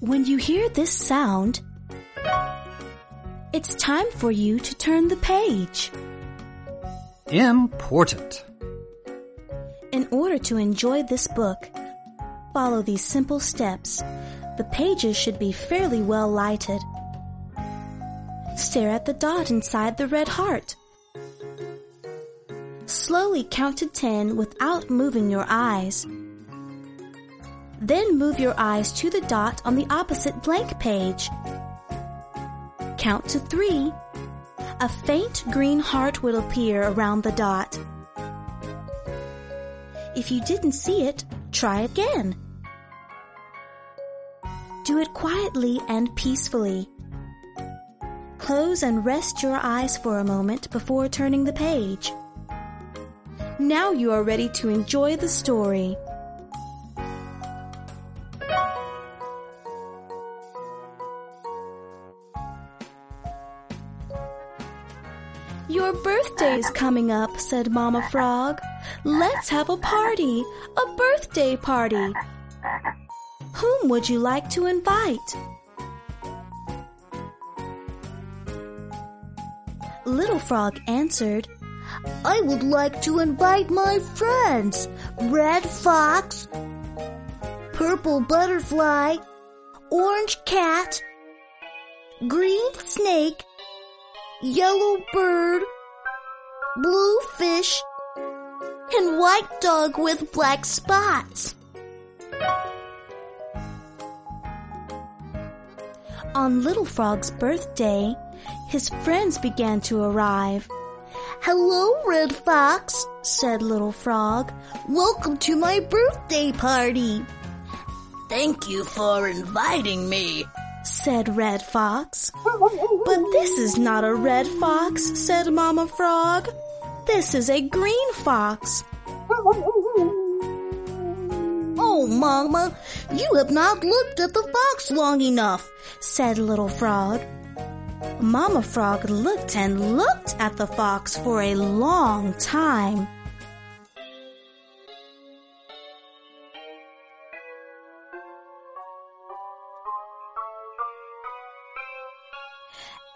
When you hear this sound, it's time for you to turn the page. Important. In order to enjoy this book, follow these simple steps. The pages should be fairly well lighted. Stare at the dot inside the red heart. Slowly count to 10 without moving your eyes. Then move your eyes to the dot on the opposite blank page. Count to 3. A faint green heart will appear around the dot. If you didn't see it, try again. Do it quietly and peacefully. Close and rest your eyes for a moment before turning the page. Now you are ready to enjoy the story. Birthday's coming up, said Mama Frog. Let's have a party, a birthday party. Whom would you like to invite? Little Frog answered, I would like to invite my friends, Red Fox, Purple Butterfly, Orange Cat, Green Snake, Yellow Bird, Blue Fish, and White Dog with black spots. On Little Frog's birthday, his friends began to arrive. Hello, Red Fox, said Little Frog. Welcome to my birthday party. Thank you for inviting me, said Red Fox. But this is not a red fox, said Mama Frog. This is a green fox. Oh, Mama, you have not looked at the fox long enough, said Little Frog. Mama Frog looked and looked at the fox for a long time.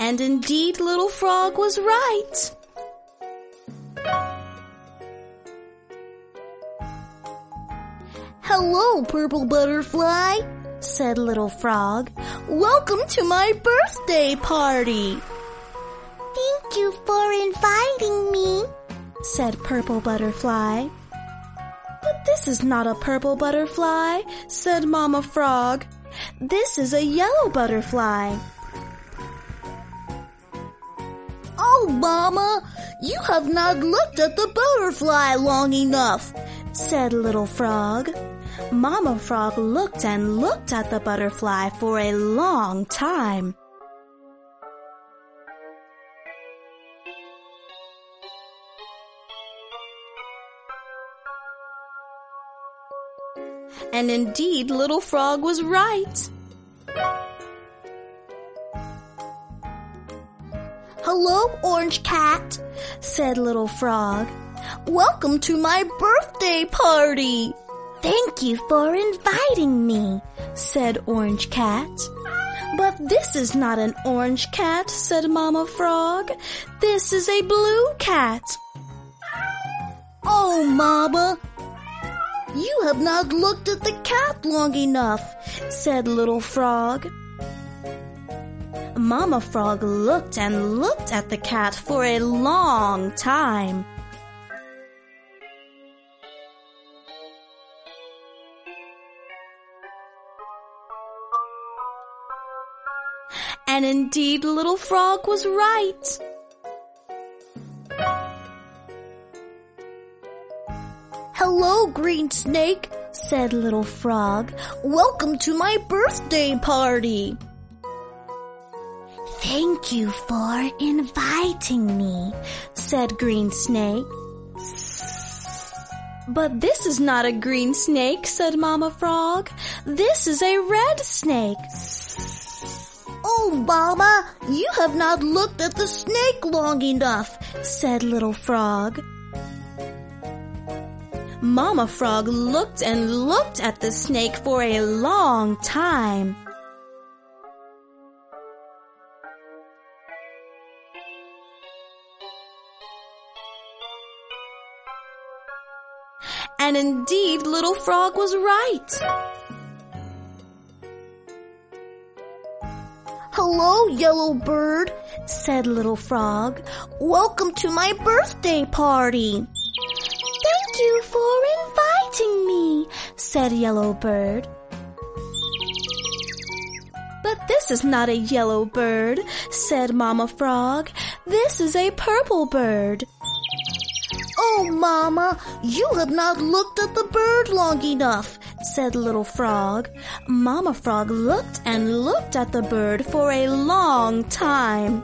And indeed, Little Frog was right. Hello, Purple Butterfly, said Little Frog. Welcome to my birthday party. Thank you for inviting me, said Purple Butterfly. But this is not a purple butterfly, said Mama Frog. This is a yellow butterfly. Oh, Mama, you have not looked at the butterfly long enough, said Little Frog. Mama Frog looked and looked at the butterfly for a long time. And indeed, Little Frog was right. Hello, Orange Cat, said Little Frog. Welcome to my birthday party. Thank you for inviting me, said Orange Cat. But this is not an orange cat, said Mama Frog. This is a blue cat. Oh, Mama, you have not looked at the cat long enough, said Little Frog. Mama Frog looked and looked at the cat for a long time. And indeed, Little Frog was right. Hello, Green Snake, said Little Frog. Welcome to my birthday party. Thank you for inviting me, said Green Snake. But this is not a green snake, said Mama Frog. This is a red snake. Obama, Mama, you have not looked at the snake long enough, said Little Frog. Mama Frog looked and looked at the snake for a long time. And indeed, Little Frog was right. Hello, Yellow Bird, said Little Frog. Welcome to my birthday party. Thank you for inviting me, said Yellow Bird. But this is not a yellow bird, said Mama Frog. This is a purple bird. Oh, Mama, you have not looked at the bird long enough, said Little Frog. Mama Frog looked and looked at the bird for a long time.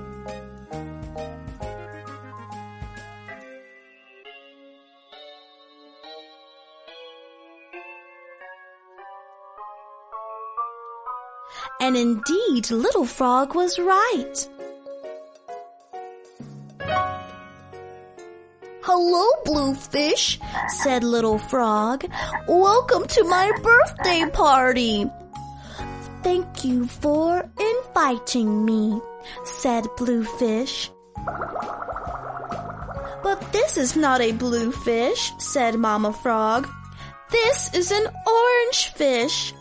And indeed, Little Frog was right. Hello, Bluefish, said Little Frog. Welcome to my birthday party. Thank you for inviting me, said Bluefish. But this is not a blue fish, said Mama Frog. This is an orange fish.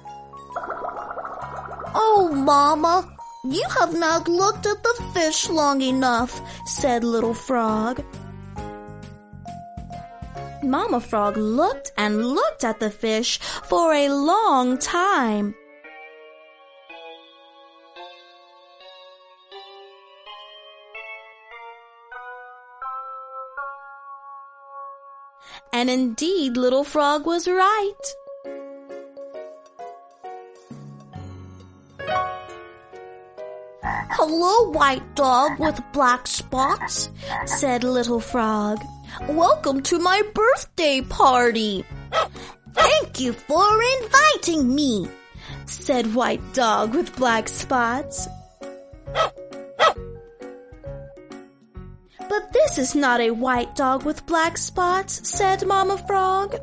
Oh, Mama, you have not looked at the fish long enough, said Little Frog. Mama Frog looked and looked at the fish for a long time. And indeed, Little Frog was right. Hello, white dog with black spots, said Little Frog. Welcome to my birthday party. Thank you for inviting me, said White Dog with black spots. But this is not a white dog with black spots, said Mama Frog.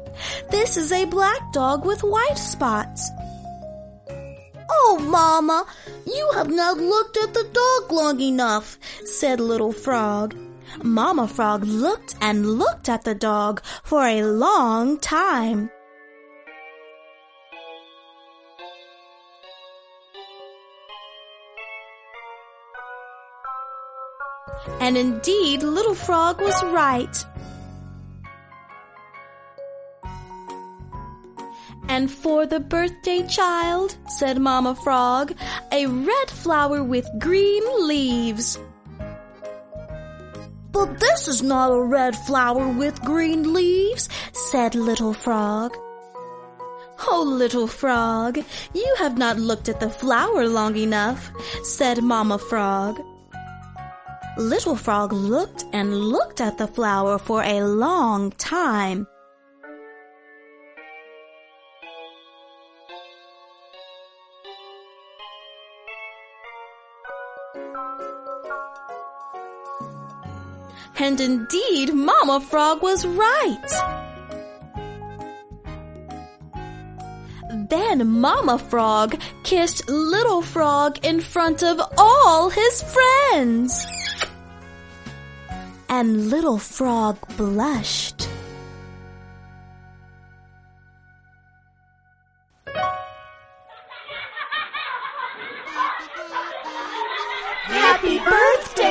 This is a black dog with white spots. Oh, Mama, you have not looked at the dog long enough, said Little Frog. Mama Frog looked and looked at the dog for a long time. And indeed, Little Frog was right. And for the birthday child, said Mama Frog, a red flower with green leaves. But this is not a red flower with green leaves, said Little Frog. Oh, Little Frog, you have not looked at the flower long enough, said Mama Frog. Little Frog looked and looked at the flower for a long time. And indeed, Mama Frog was right. Then Mama Frog kissed Little Frog in front of all his friends. And Little Frog blushed. Happy birthday!